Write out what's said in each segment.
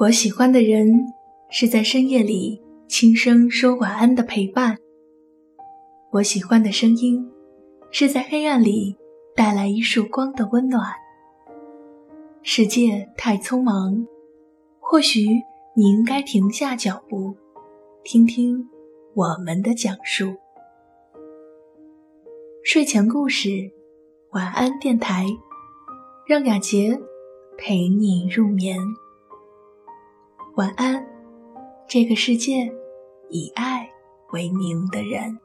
我喜欢的人是在深夜里轻声说晚安的陪伴。我喜欢的声音是在黑暗里带来一束光的温暖。世界太匆忙，或许你应该停下脚步，听听我们的讲述。睡前故事，晚安电台，让雅洁陪你入眠。晚安，这个世界以爱为名的人。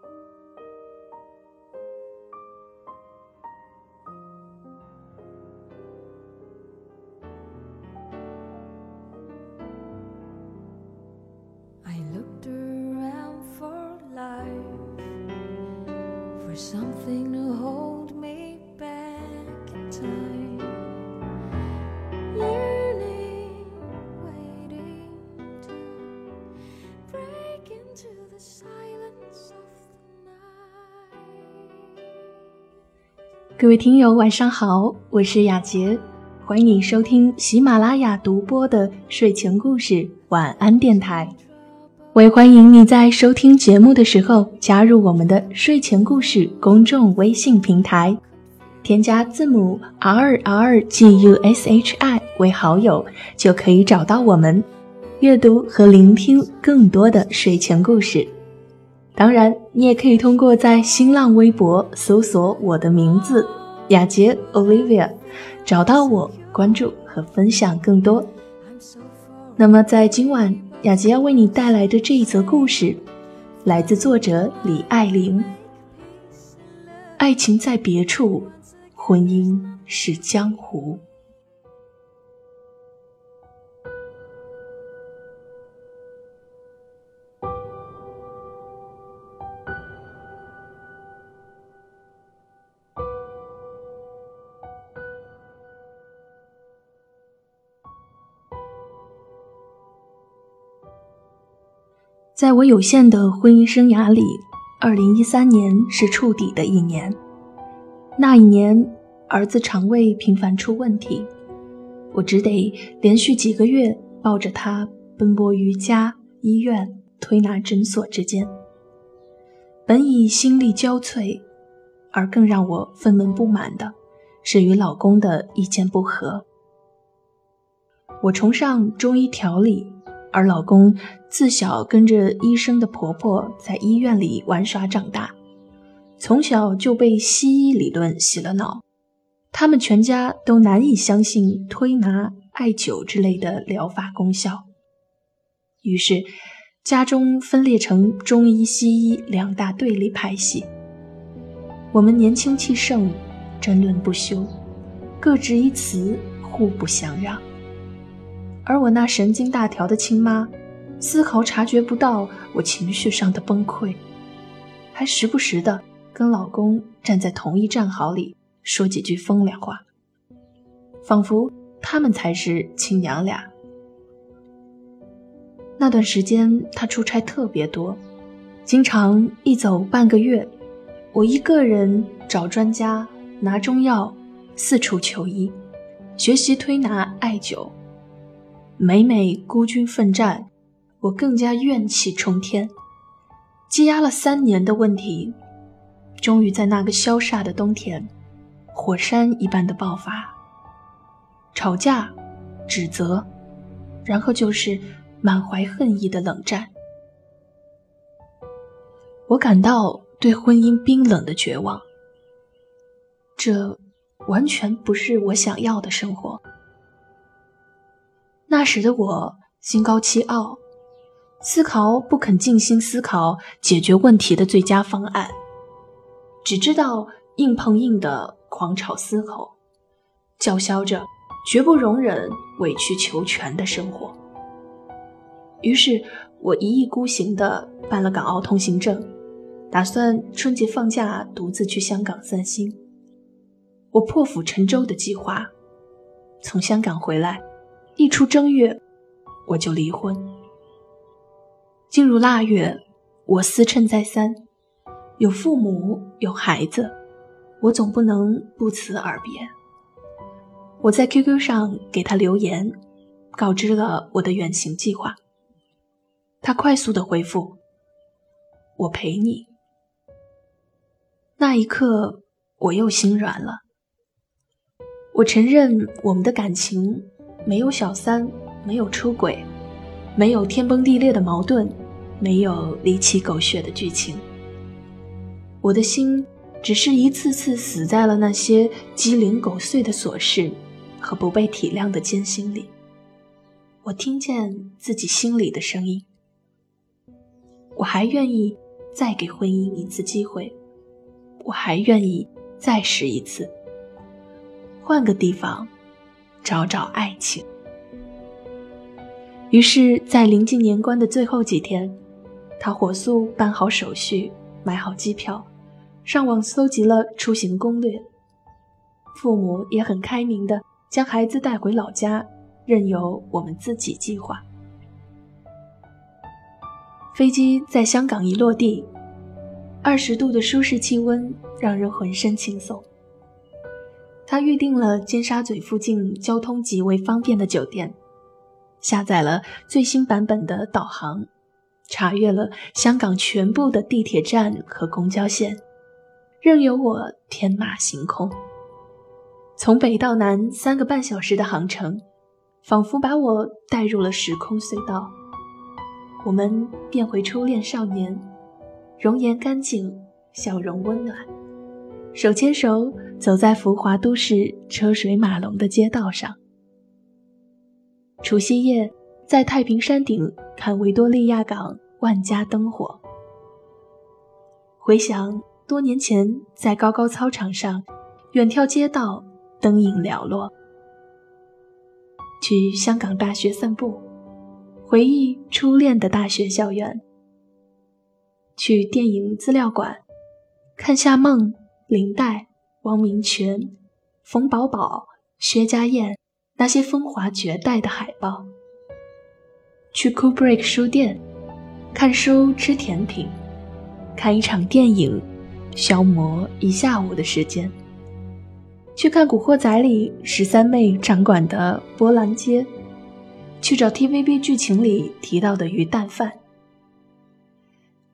各位听友，晚上好，我是雅洁，欢迎你收听喜马拉雅独播的睡前故事晚安电台。我也欢迎你在收听节目的时候加入我们的睡前故事公众微信平台，添加字母 R R G U S H I 为好友，就可以找到我们，阅读和聆听更多的睡前故事。当然，你也可以通过在新浪微博搜索我的名字雅洁 Olivia，找到我，关注和分享更多。那么，在今晚雅洁要为你带来的这一则故事，来自作者李爱玲。爱情在别处，婚姻是江湖。在我有限的婚姻生涯里，二零一三年是触底的一年。那一年，儿子肠胃频繁出问题，我只得连续几个月抱着他奔波于家、医院、推拿诊所之间。本已心力交瘁，而更让我愤懑不满的是与老公的意见不合。我崇尚中医调理。而老公自小跟着医生的婆婆在医院里玩耍长大，从小就被西医理论洗了脑。他们全家都难以相信推拿、艾灸之类的疗法功效，于是家中分裂成中医、西医两大对立派系。我们年轻气盛，争论不休，各执一词，互不相让。而我那神经大条的亲妈，丝毫察觉不到我情绪上的崩溃，还时不时的跟老公站在同一战壕里说几句风凉话，仿佛他们才是亲娘俩。那段时间他出差特别多，经常一走半个月，我一个人找专家拿中药，四处求医，学习推拿艾灸。每每孤军奋战，我更加怨气冲天。积压了三年的问题，终于在那个萧煞的冬天，火山一般的爆发。吵架、指责，然后就是满怀恨意的冷战。我感到对婚姻冰冷的绝望。这完全不是我想要的生活。那时的我心高气傲，思考不肯静心思考解决问题的最佳方案，只知道硬碰硬的狂吵嘶吼，叫嚣着绝不容忍委曲求全的生活。于是，我一意孤行地办了港澳通行证，打算春节放假独自去香港散心。我破釜沉舟的计划，从香港回来。一出正月，我就离婚。进入腊月，我思忖再三，有父母，有孩子，我总不能不辞而别。我在 QQ 上给他留言，告知了我的远行计划。他快速的回复：“我陪你。”那一刻，我又心软了。我承认，我们的感情没有小三，没有出轨，没有天崩地裂的矛盾，没有离奇狗血的剧情。我的心。只是一次次死在了那些鸡零狗碎的琐事和不被体谅的艰辛里。我听见自己心里的声音。我还愿意再给婚姻一次机会，我还愿意再试一次，换个地方找找爱情。于是，在临近年关的最后几天，他火速办好手续，买好机票。上网搜集了出行攻略，父母也很开明的将孩子带回老家，任由我们自己计划。飞机在香港一落地，二十度的舒适气温让人浑身轻松。他预定了尖沙咀附近交通极为方便的酒店，下载了最新版本的导航，查阅了香港全部的地铁站和公交线。任由我天马行空，从北到南三个半小时的航程，仿佛把我带入了时空隧道。我们变回初恋少年，容颜干净，笑容温暖，手牵手走在浮华都市车水马龙的街道上。除夕夜，在太平山顶看维多利亚港万家灯火，回想。多年前，在高高操场上，远眺街道，灯影寥落。去香港大学散步，回忆初恋的大学校园。去电影资料馆，看夏梦、林黛、王明全、冯宝宝、薛家燕那些风华绝代的海报。去 Kubrick 书店，看书吃甜品，看一场电影。消磨一下午的时间，去看《古惑仔》里十三妹掌管的波兰街，去找 TVB 剧情里提到的鱼蛋饭。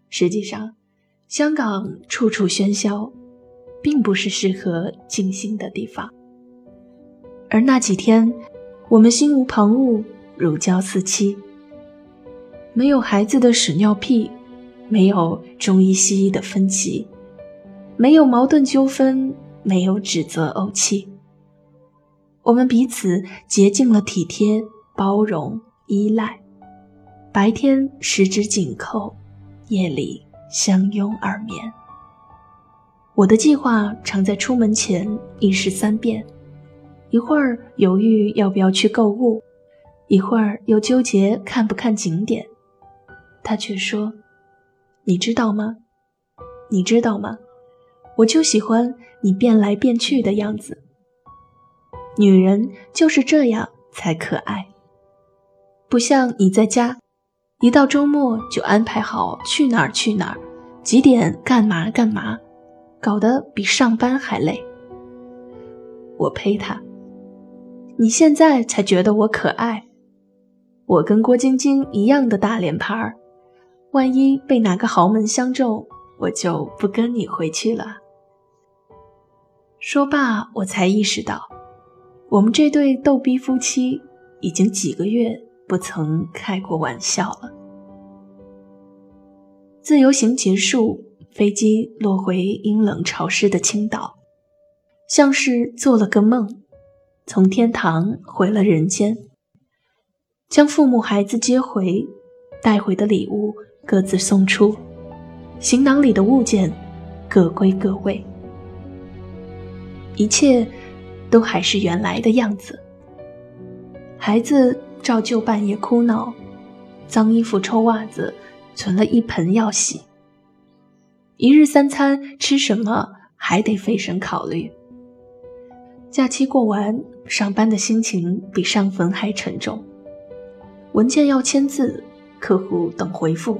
实际上，香港处处喧嚣，并不是适合静心的地方。而那几天，我们心无旁骛，如胶似漆，没有孩子的屎尿屁，没有中医西医的分歧。没有矛盾纠纷，没有指责怄气，我们彼此竭尽了体贴、包容、依赖，白天十指紧扣，夜里相拥而眠。我的计划常在出门前一试三遍，一会儿犹豫要不要去购物，一会儿又纠结看不看景点。他却说：“你知道吗？你知道吗？”我就喜欢你变来变去的样子，女人就是这样才可爱。不像你在家，一到周末就安排好去哪儿去哪儿，几点干嘛干嘛，搞得比上班还累。我呸他！你现在才觉得我可爱，我跟郭晶晶一样的大脸盘儿，万一被哪个豪门相中，我就不跟你回去了。说罢，我才意识到，我们这对逗逼夫妻已经几个月不曾开过玩笑了。自由行结束，飞机落回阴冷潮湿的青岛，像是做了个梦，从天堂回了人间，将父母孩子接回，带回的礼物各自送出，行囊里的物件各归各位。一切都还是原来的样子。孩子照旧半夜哭闹，脏衣服、臭袜子存了一盆要洗。一日三餐吃什么还得费神考虑。假期过完，上班的心情比上坟还沉重。文件要签字，客户等回复，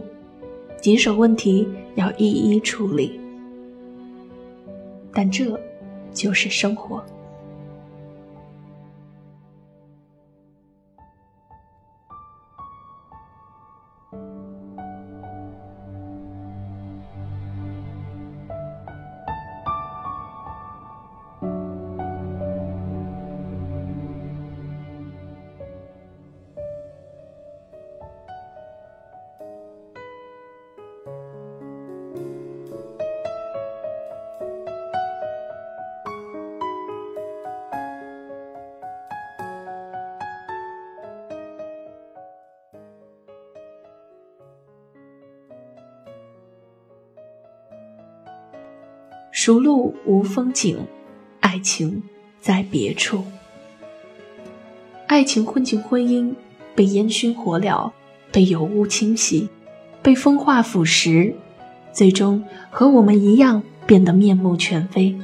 棘手问题要一一处理。但这。就是生活。熟路无风景，爱情在别处。爱情混进婚姻，被烟熏火燎，被油污侵袭，被风化腐蚀，最终和我们一样变得面目全非。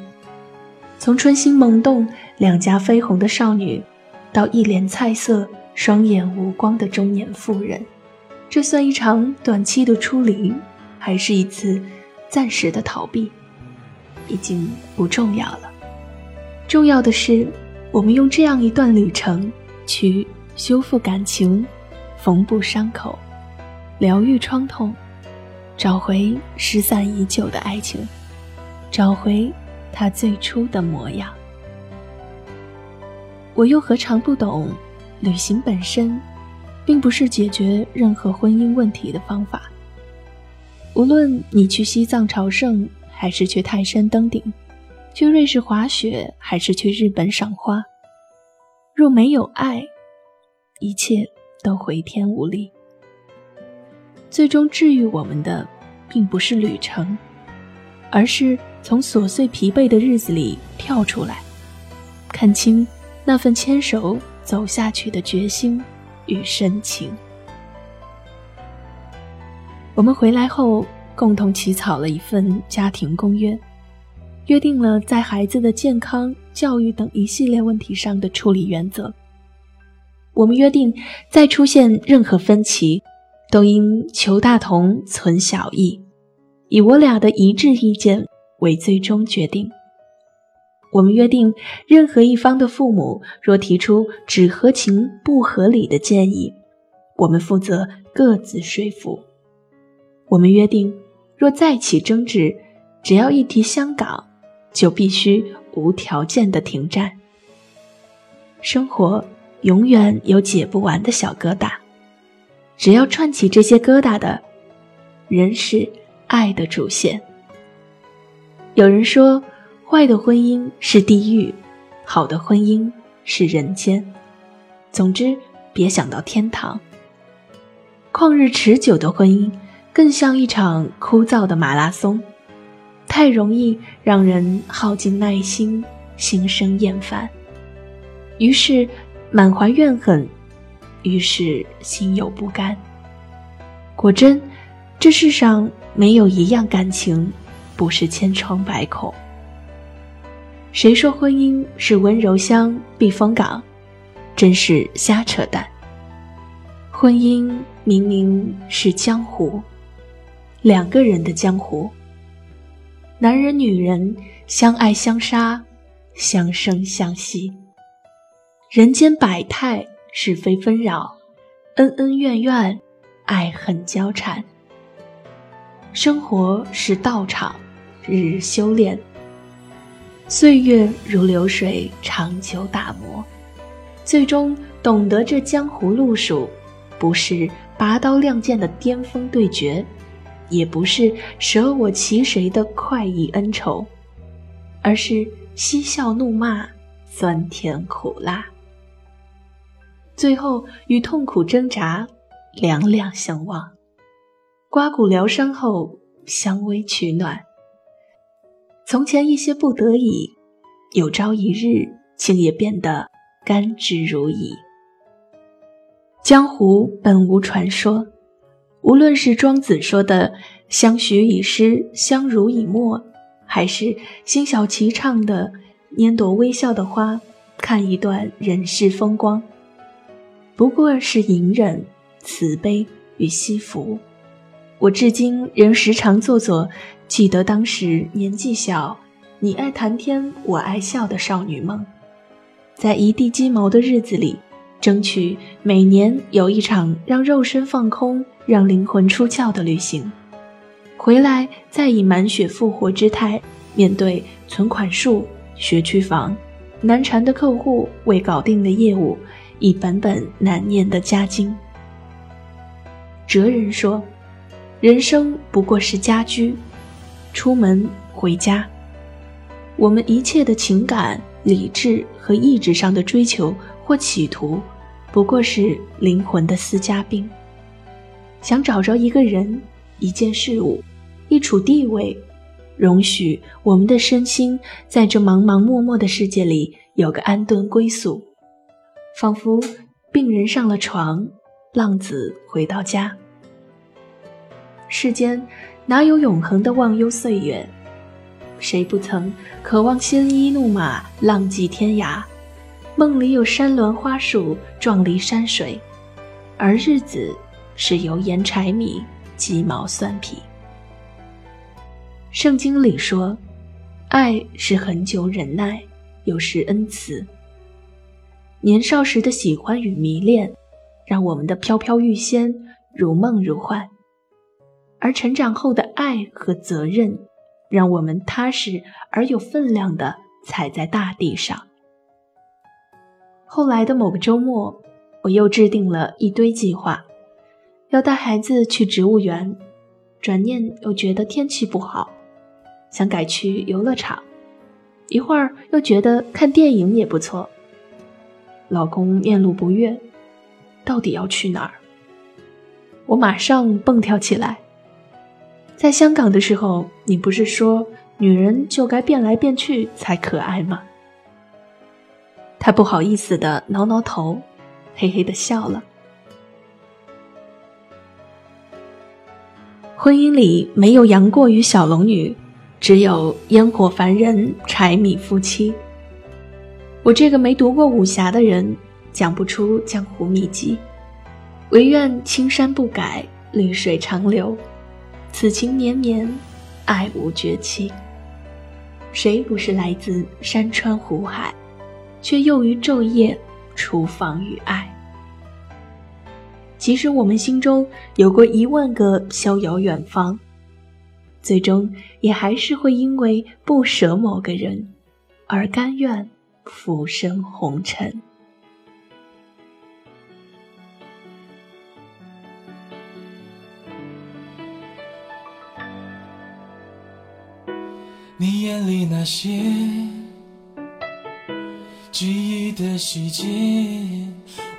从春心萌动、两颊绯红的少女，到一脸菜色、双眼无光的中年妇人，这算一场短期的出离，还是一次暂时的逃避？已经不重要了。重要的是，我们用这样一段旅程，去修复感情，缝补伤口，疗愈创痛，找回失散已久的爱情，找回它最初的模样。我又何尝不懂，旅行本身，并不是解决任何婚姻问题的方法。无论你去西藏朝圣。还是去泰山登顶，去瑞士滑雪，还是去日本赏花？若没有爱，一切都回天无力。最终治愈我们的，并不是旅程，而是从琐碎疲惫的日子里跳出来，看清那份牵手走下去的决心与深情。我们回来后。共同起草了一份家庭公约，约定了在孩子的健康、教育等一系列问题上的处理原则。我们约定，再出现任何分歧，都应求大同存小异，以我俩的一致意见为最终决定。我们约定，任何一方的父母若提出只合情不合理的建议，我们负责各自说服。我们约定。若再起争执，只要一提香港，就必须无条件的停战。生活永远有解不完的小疙瘩，只要串起这些疙瘩的，仍是爱的主线。有人说，坏的婚姻是地狱，好的婚姻是人间。总之，别想到天堂。旷日持久的婚姻。更像一场枯燥的马拉松，太容易让人耗尽耐心，心生厌烦，于是满怀怨恨，于是心有不甘。果真，这世上没有一样感情不是千疮百孔。谁说婚姻是温柔乡、避风港？真是瞎扯淡。婚姻明明是江湖。两个人的江湖，男人女人相爱相杀，相生相惜。人间百态，是非纷扰，恩恩怨怨，爱恨交缠。生活是道场，日日修炼。岁月如流水，长久打磨，最终懂得这江湖路数，不是拔刀亮剑的巅峰对决。也不是舍我其谁的快意恩仇，而是嬉笑怒骂，酸甜苦辣，最后与痛苦挣扎，两两相望，刮骨疗伤后相偎取暖。从前一些不得已，有朝一日竟也变得甘之如饴。江湖本无传说。无论是庄子说的“相许以诗，相濡以沫”，还是辛晓琪唱的“拈朵微笑的花，看一段人世风光”，不过是隐忍、慈悲与惜福。我至今仍时常做做记得当时年纪小，你爱谈天，我爱笑的少女梦，在一地鸡毛的日子里。争取每年有一场让肉身放空、让灵魂出窍的旅行，回来再以满血复活之态面对存款数、学区房、难缠的客户、未搞定的业务、一本本难念的家经。哲人说：“人生不过是家居，出门回家。我们一切的情感、理智和意志上的追求或企图。”不过是灵魂的私家病，想找着一个人、一件事物、一处地位，容许我们的身心在这茫茫漠漠的世界里有个安顿归宿，仿佛病人上了床，浪子回到家。世间哪有永恒的忘忧岁月？谁不曾渴望鲜衣怒马，浪迹天涯？梦里有山峦花树，壮丽山水，而日子是油盐柴米、鸡毛蒜皮。圣经里说，爱是很久忍耐，有时恩慈。年少时的喜欢与迷恋，让我们的飘飘欲仙，如梦如幻；而成长后的爱和责任，让我们踏实而有分量的踩在大地上。后来的某个周末，我又制定了一堆计划，要带孩子去植物园。转念又觉得天气不好，想改去游乐场。一会儿又觉得看电影也不错。老公面露不悦，到底要去哪儿？我马上蹦跳起来。在香港的时候，你不是说女人就该变来变去才可爱吗？他不好意思的挠挠头，嘿嘿的笑了。婚姻里没有杨过与小龙女，只有烟火凡人、柴米夫妻。我这个没读过武侠的人，讲不出江湖秘籍，唯愿青山不改，绿水长流，此情绵绵，爱无绝期。谁不是来自山川湖海？却又于昼夜厨房与爱。即使我们心中有过一万个逍遥远方，最终也还是会因为不舍某个人，而甘愿浮生红尘。你眼里那些。记忆的细节，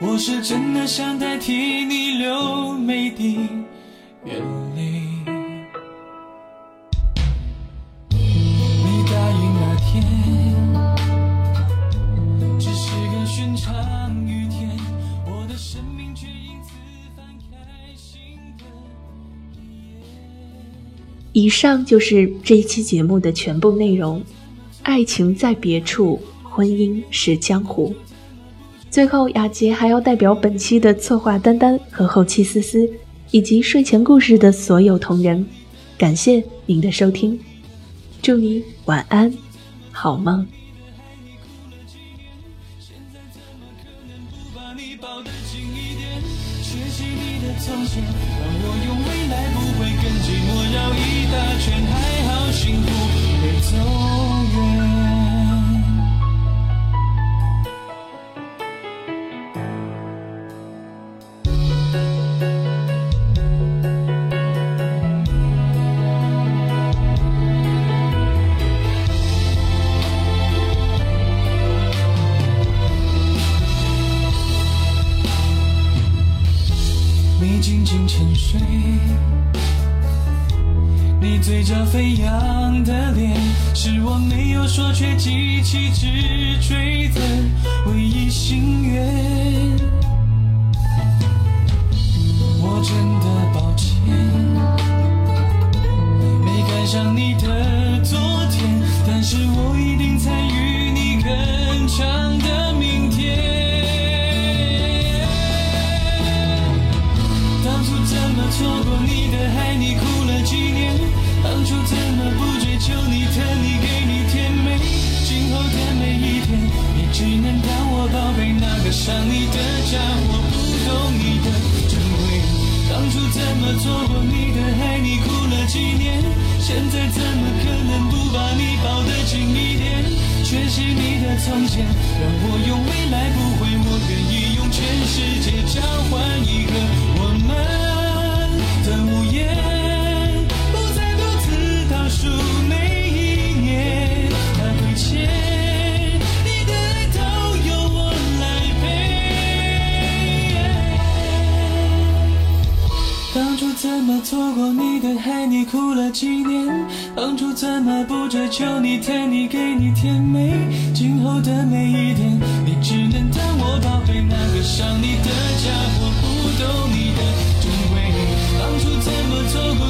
我是真的想代替你流每滴眼泪。你答应那天，只是个寻常雨天，我的生命却因此翻开新的一页。以上就是这一期节目的全部内容。爱情在别处。婚姻是江湖。最后，雅洁还要代表本期的策划丹丹和后期思思，以及睡前故事的所有同仁，感谢您的收听，祝你晚安，好梦。你嘴角飞扬的脸，是我没有说却记起直追的唯一心愿。我真的抱歉，没赶上你的昨天，但是我一定参与你更长的明天。当初怎么错过你的爱，你？当初怎么不追求你疼你给你甜美？今后的每一天，你只能当我宝贝，那个伤你的家伙不懂你的珍贵。当初怎么错过你的爱，你哭了几年？现在怎么可能不把你抱得紧一点？缺席你的从前，让我用未来不回，我愿意用全世界交换一个怎么错过你的海，你哭了几年？当初怎么不追求你疼你给你甜美？今后的每一天，你只能当我宝贝。那个伤你的家伙，不懂你的珍贵。当初怎么错过